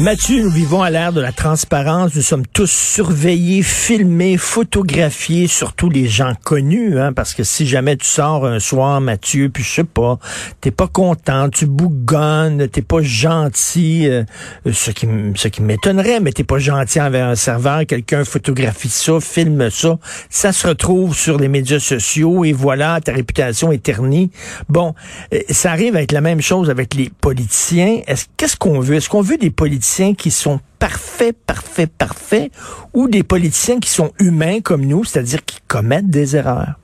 Mathieu, nous vivons à l'ère de la transparence. Nous sommes tous surveillés, filmés, photographiés, surtout les gens connus, hein, parce que si jamais tu sors un soir, Mathieu, puis je sais pas, t'es pas content, tu bougonnes, t'es pas gentil, euh, ce qui, ce qui m'étonnerait, mais t'es pas gentil envers un serveur, quelqu'un photographie ça, filme ça, ça se retrouve sur les médias sociaux et voilà, ta réputation est ternie. Bon, euh, ça arrive avec la même chose avec les politiciens. Est-ce qu'est-ce qu'on veut? Est-ce qu'on veut des politiciens qui sont parfaits, parfaits, parfaits, ou des politiciens qui sont humains comme nous, c'est-à-dire qui commettent des erreurs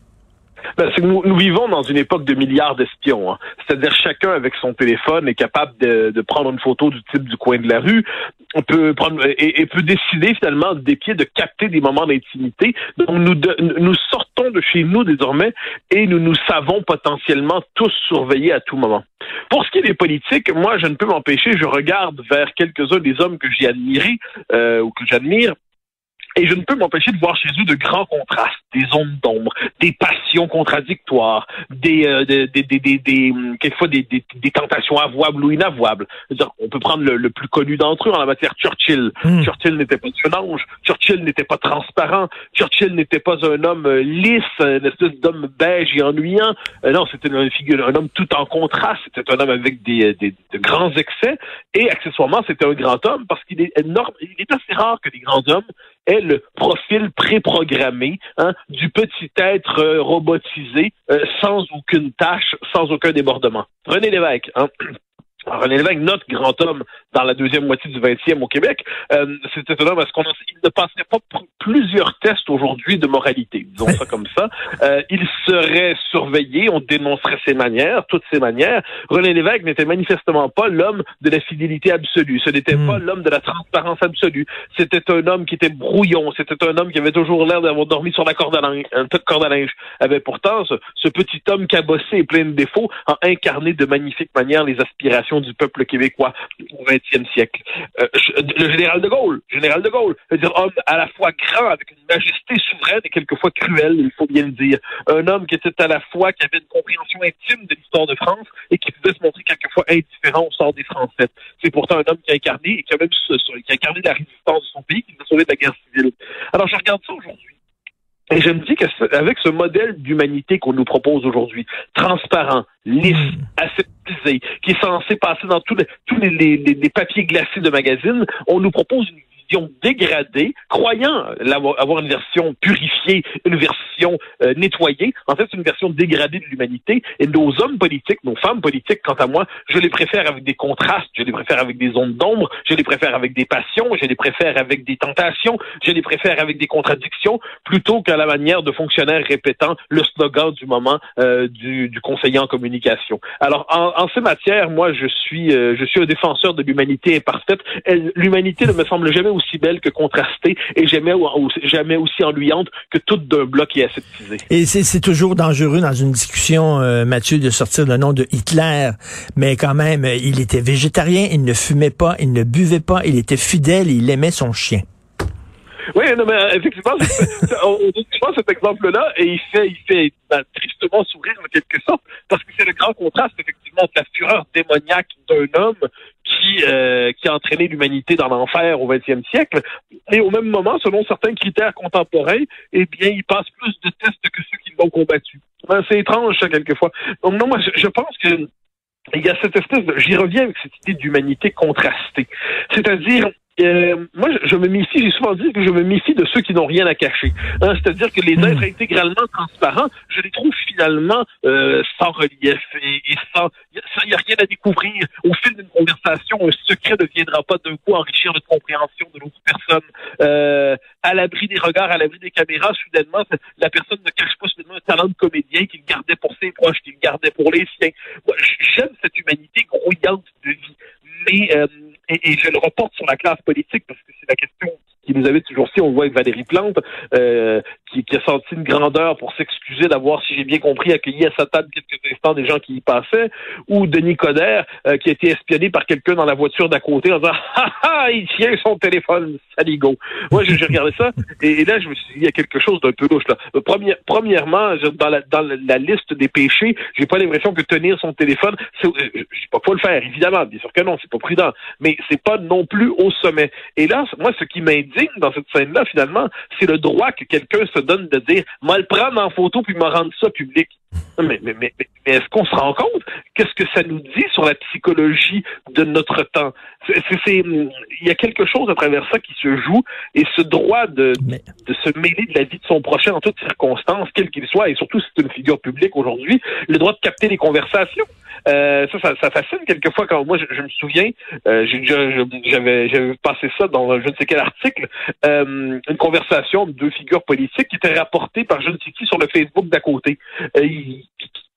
Ben, que nous, nous vivons dans une époque de milliards d'espions. hein. C'est-à-dire chacun avec son téléphone est capable de, de prendre une photo du type du coin de la rue, on peut prendre et, et peut décider finalement des pieds de capter des moments d'intimité. Donc nous nous sortons de chez nous désormais et nous nous savons potentiellement tous surveillés à tout moment. Pour ce qui est des politiques, moi je ne peux m'empêcher, je regarde vers quelques-uns des hommes que j'ai admirés euh, ou que j'admire et je ne peux m'empêcher de voir chez eux de grands contrastes, des zones d'ombre, des passions contradictoires, des, euh, des, des, des, des- des, hum, quelquefois des, des, des tentations avouables ou inavouables. C'est-à-dire, on peut prendre le, le plus connu d'entre eux en la matière, Churchill. Hmm. Churchill n'était pas un ange, Churchill n'était pas transparent, Churchill n'était pas un homme euh, lisse, une espèce d'homme beige et ennuyant. Euh, non, c'était une figure, un homme tout en contraste. C'était un homme avec des, euh, des, de grands excès et accessoirement, c'était un grand homme parce qu'il est énorme. Il est assez rare que des grands hommes aient le profil préprogrammé hein, du petit être euh, robotisé euh, sans aucune tâche, sans aucun débordement. René Lévesque, hein, René Lévesque, notre grand homme dans la deuxième moitié du 20e au Québec, euh, c'était un homme à ce qu'on ne passerait pas plusieurs tests aujourd'hui de moralité, disons ça comme ça. Euh, il serait surveillé, on dénoncerait ses manières, toutes ses manières. René Lévesque n'était manifestement pas l'homme de la fidélité absolue. Ce n'était Hmm. pas l'homme de la transparence absolue. C'était un homme qui était brouillon. C'était un homme qui avait toujours l'air d'avoir dormi sur la corde à linge, un tas de corde à linge. Avait pourtant ce, ce petit homme cabossé et plein de défauts a incarné de magnifiques manières les aspirations du peuple québécois au XXe siècle. Euh, le général de Gaulle, général de Gaulle, c'est-à-dire homme à la fois grand avec une majesté souveraine et quelquefois cruelle, il faut bien le dire. Un homme qui était à la fois qui avait une compréhension intime de l'histoire de France et qui pouvait se montrer quelquefois indifférent au sort des Français. C'est pourtant un homme qui a incarné et qui a même se- qui a incarné la résistance de son pays, qui nous a sauvé de la guerre civile. Alors je regarde ça aujourd'hui. Et je me dis qu'avec ce modèle d'humanité qu'on nous propose aujourd'hui, transparent, lisse, aseptisé, qui est censé passer dans tous les, tous les, les- les- les papiers glacés de magazines, on nous propose une vision dégradée, croyant avoir une version purifiée, une version euh, nettoyée. En fait, c'est une version dégradée de l'humanité. Et nos hommes politiques, nos femmes politiques, quant à moi, je les préfère avec des contrastes, je les préfère avec des ondes d'ombre, je les préfère avec des passions, je les préfère avec des tentations, je les préfère avec des contradictions, plutôt qu'à la manière de fonctionnaires répétant le slogan du moment euh, du, du conseiller en communication. Alors, en, en ces matières, moi, je suis, euh, je suis un défenseur de l'humanité imparfaite. L'humanité ne me semble jamais aussi belle que contrastée et jamais, aussi ennuyante que toute d'un bloc et aseptisé. Et c'est c'est toujours dangereux dans une discussion, euh, Mathieu, de sortir le nom de Hitler, mais quand même, euh, il était végétarien, il ne fumait pas, il ne buvait pas, il était fidèle, il aimait son chien. Oui, non, mais euh, effectivement, on, on cet exemple-là et il fait, il fait ben, tristement sourire en quelque sorte parce que c'est le grand contraste effectivement entre la fureur démoniaque d'un homme qui euh, qui a entraîné l'humanité dans l'enfer au XXe siècle et au même moment, selon certains critères contemporains, eh bien, il passe plus de tests que ceux qui l'ont combattu. Ben, c'est étrange ça quelquefois. Donc non, moi, je, je pense que il y a cette espèce de, j'y reviens avec cette idée d'humanité contrastée. C'est-à-dire, euh, moi, je, je, me méfie, j'ai souvent dit que je me méfie de ceux qui n'ont rien à cacher. Hein, C'est-à-dire que les êtres intégralement transparents, je les trouve finalement euh, sans relief et, et sans... Il n'y a rien à découvrir. Au fil d'une conversation, un secret ne viendra pas d'un coup enrichir notre compréhension de l'autre personne. Euh, à l'abri des regards, à l'abri des caméras, soudainement, la personne ne cache pas soudainement un talent de comédien qu'il gardait pour ses proches, qu'il gardait pour les siens. J'aime cette humanité grouillante. Euh, et, je le reporte sur la classe politique parce que c'est la question qui nous avait toujours. Si on voit avec Valérie Plante, euh, qui, a senti une grandeur pour s'excuser d'avoir, si j'ai bien compris, accueilli à sa table quelques instants des gens qui y passaient, ou Denis Coderre, euh, qui a été espionné par quelqu'un dans la voiture d'à côté en disant « Ha ha, il tient son téléphone, saligo ». Moi, j'ai regardé ça, et, là, je me suis dit, il y a quelque chose d'un peu louche. Là. Euh, Première, premièrement, dans la, liste des péchés, j'ai pas l'impression que tenir son téléphone, euh, je sais pas, faut le faire, évidemment, bien sûr que non, c'est pas prudent, mais c'est pas non plus au sommet. Et là, moi, ce qui m'indique dans cette scène-là, finalement, c'est le droit que quelqu'un se donne de dire, moi le prendre en photo puis me rendre ça public. Mais, mais, mais, mais est-ce qu'on se rend compte? Qu'est-ce que ça nous dit sur la psychologie de notre temps? Il y a quelque chose à travers ça qui se joue et ce droit de, de se mêler de la vie de son prochain en toutes circonstances, quel qu'il soit, et surtout si c'est une figure publique aujourd'hui, le droit de capter les conversations. Euh, ça, ça, ça, fascine quelquefois quand moi je, je me souviens, euh, j'avais passé ça dans je ne sais quel article, euh, une conversation de deux figures politiques qui était rapportée par je ne sais qui sur le Facebook d'à côté. Euh,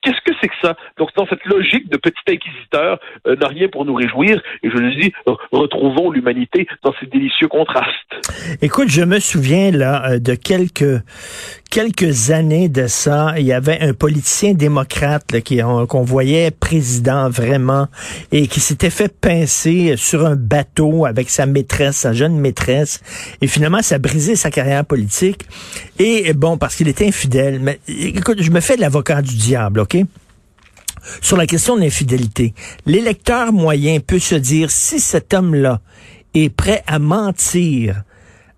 Qu'est-ce que c'est que ça? Donc, dans cette logique de petit inquisiteur, euh, n'a rien pour nous réjouir. Et je le dis, retrouvons l'humanité dans ces délicieux contrastes. Écoute, je me souviens là euh, de quelques quelques années de ça. Il y avait un politicien démocrate là, qui qu'on voyait président vraiment et qui s'était fait pincer sur un bateau avec sa maîtresse, sa jeune maîtresse. Et finalement, ça a brisé sa carrière politique. Et bon, parce qu'il était infidèle. Mais écoute, je me fais de l'avocat du diable. Sur la question de l'infidélité, l'électeur moyen peut se dire si cet homme-là est prêt à mentir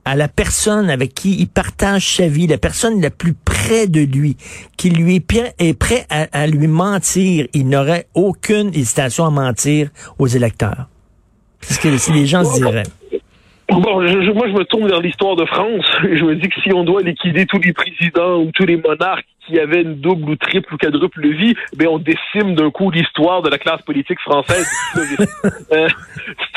à la personne avec qui il partage sa vie, la personne la plus près de lui, qui lui est prêt à, lui mentir, il n'aurait aucune hésitation à mentir aux électeurs. C'est ce que les gens se diraient. Bon, moi, je me tourne vers l'histoire de France. Je me dis que si on doit liquider tous les présidents ou tous les monarques qui avaient une double ou triple ou quadruple vie, ben on décime d'un coup l'histoire de la classe politique française. euh,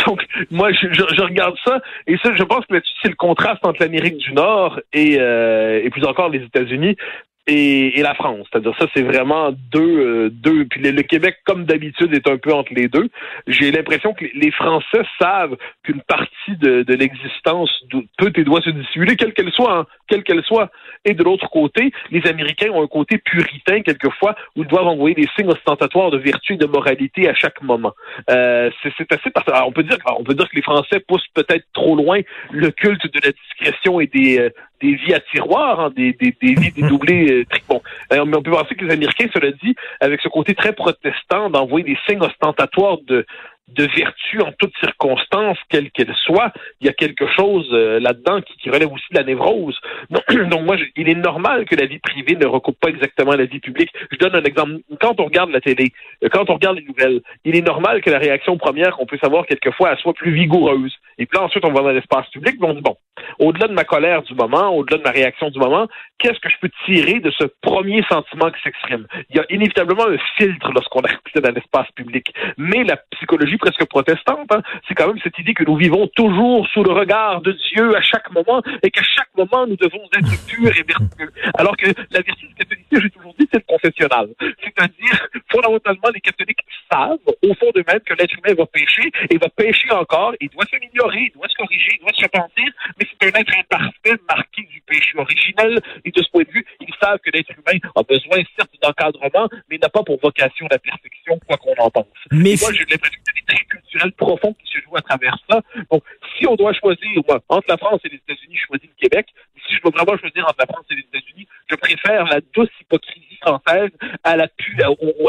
donc, moi, je, je, regarde ça et ça, je pense que là-dessus, c'est le contraste entre l'Amérique du Nord et, euh, et plus encore les États-Unis et, et, la France. C'est-à-dire ça, c'est vraiment deux, euh, deux. Puis le, Québec, comme d'habitude, est un peu entre les deux. J'ai l'impression que les Français savent qu'une partie de, de l'existence peut et doit se dissimuler, quelle qu'elle soit, hein, quelle qu'elle soit. Et de l'autre côté, les Américains ont un côté puritain quelquefois où ils doivent envoyer des signes ostentatoires de vertu et de moralité à chaque moment. Euh, c'est assez on peut dire, on peut dire que les Français poussent peut-être trop loin le culte de la discrétion et des euh, des vies à tiroir, hein, des, des, des vies dédoublées. Euh, bon. Euh, mais on peut penser que les Américains, cela dit, avec ce côté très protestant d'envoyer des signes ostentatoires de, de vertu en toutes circonstances, quelles qu'elles soient, il y a quelque chose euh, là-dedans qui, relève aussi de la névrose. Donc, moi, il est normal que la vie privée ne recoupe pas exactement la vie publique. Je donne un exemple. Quand on regarde la télé, euh, quand on regarde les nouvelles, il est normal que la réaction première qu'on peut savoir quelquefois, elle soit plus vigoureuse. Et puis là, ensuite, on va dans l'espace public, on dit, bon, au-delà de ma colère du moment, au-delà de ma réaction du moment, qu'est-ce que je peux tirer de ce premier sentiment qui s'exprime? Il y a inévitablement un filtre lorsqu'on accède dans l'espace public. Mais la psychologie presque protestante, hein, c'est quand même cette idée que nous vivons toujours sous le regard de Dieu à chaque moment et qu'à chaque moment nous devons être purs et vertueux. Alors que la vertu du catholicisme, j'ai toujours dit, c'est le confessionnal. C'est-à-dire, fondamentalement, les catholiques savent, au fond d'eux-mêmes, que l'être humain va pécher et va pécher encore, il doit s'améliorer, il doit se corriger, il doit se repentir, mais c'est un être imparfait marqué du péché originel et de ce point de vue, ils savent que l'être humain a besoin certes d'encadrement, mais n'a pas pour vocation la perfection, quoi qu'on en pense. Mais moi, j'ai l'impression culturel profond qui se joue à travers ça. Donc, si on doit choisir, moi, entre la France et les États-Unis, je choisis le Québec. Si je dois vraiment choisir entre la France et les États-Unis, je préfère la douce hypocrisie française à la, pu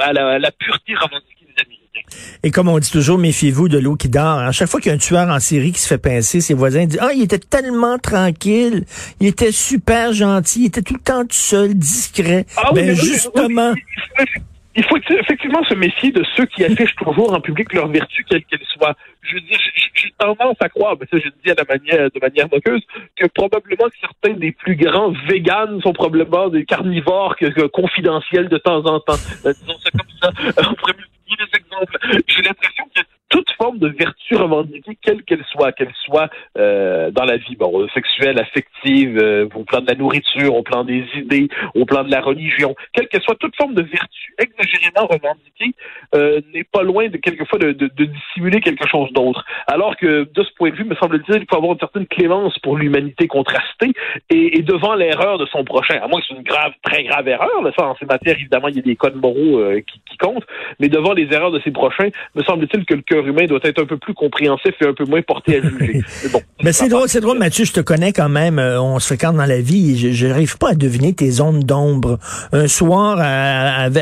à la, à la pureté romantique des Américains. Et comme on dit toujours, méfiez-vous de l'eau qui dort. À chaque fois qu'il y a un tueur en série qui se fait pincer, ses voisins disent, ah, il était tellement tranquille, il était super gentil, il était tout le temps tout seul, discret. Ah, oui, ben, justement. Il faut effectivement se méfier de ceux qui affichent toujours en public leur vertu, quelle qu'elle soit. Je dire, j'ai tendance à croire, mais ça je le dis à la manière, de manière moqueuse, que probablement certains des plus grands véganes sont probablement des carnivores confidentiels de temps en temps. Euh, disons ça comme ça. On pourrait multiplier les exemples. J'ai l'impression que toute forme de vertu revendiquée, quelle qu'elle soit, qu'elle soit euh, dans la vie bon, sexuelle, affective, euh, au plan de la nourriture, au plan des idées, au plan de la religion, quelle qu'elle soit, toute forme de vertu exagérément revendiquée euh, n'est pas loin de quelquefois de, dissimuler quelque chose d'autre. Alors que de ce point de vue, me semble-t-il, il faut avoir une certaine clémence pour l'humanité contrastée et, devant l'erreur de son prochain. À moins que c'est une grave, très grave erreur, là, ça en ces matières, évidemment, il y a des codes moraux euh, qui, qui comptent, mais devant les erreurs de ses prochains, me semble-t-il que le cœur humain doit être un peu plus compréhensif et un peu moins porté à juger. Mais c'est drôle, c'est drôle, Mathieu, je te connais quand même. Euh, on se fréquente dans la vie. Je n'arrive pas à deviner tes zones d'ombre. Un soir,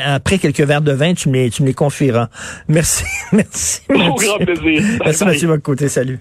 après quelques verres de vin, tu me les, tu me les confieras. Merci, merci. Au grand plaisir. Merci, Mathieu Bocoté. Salut.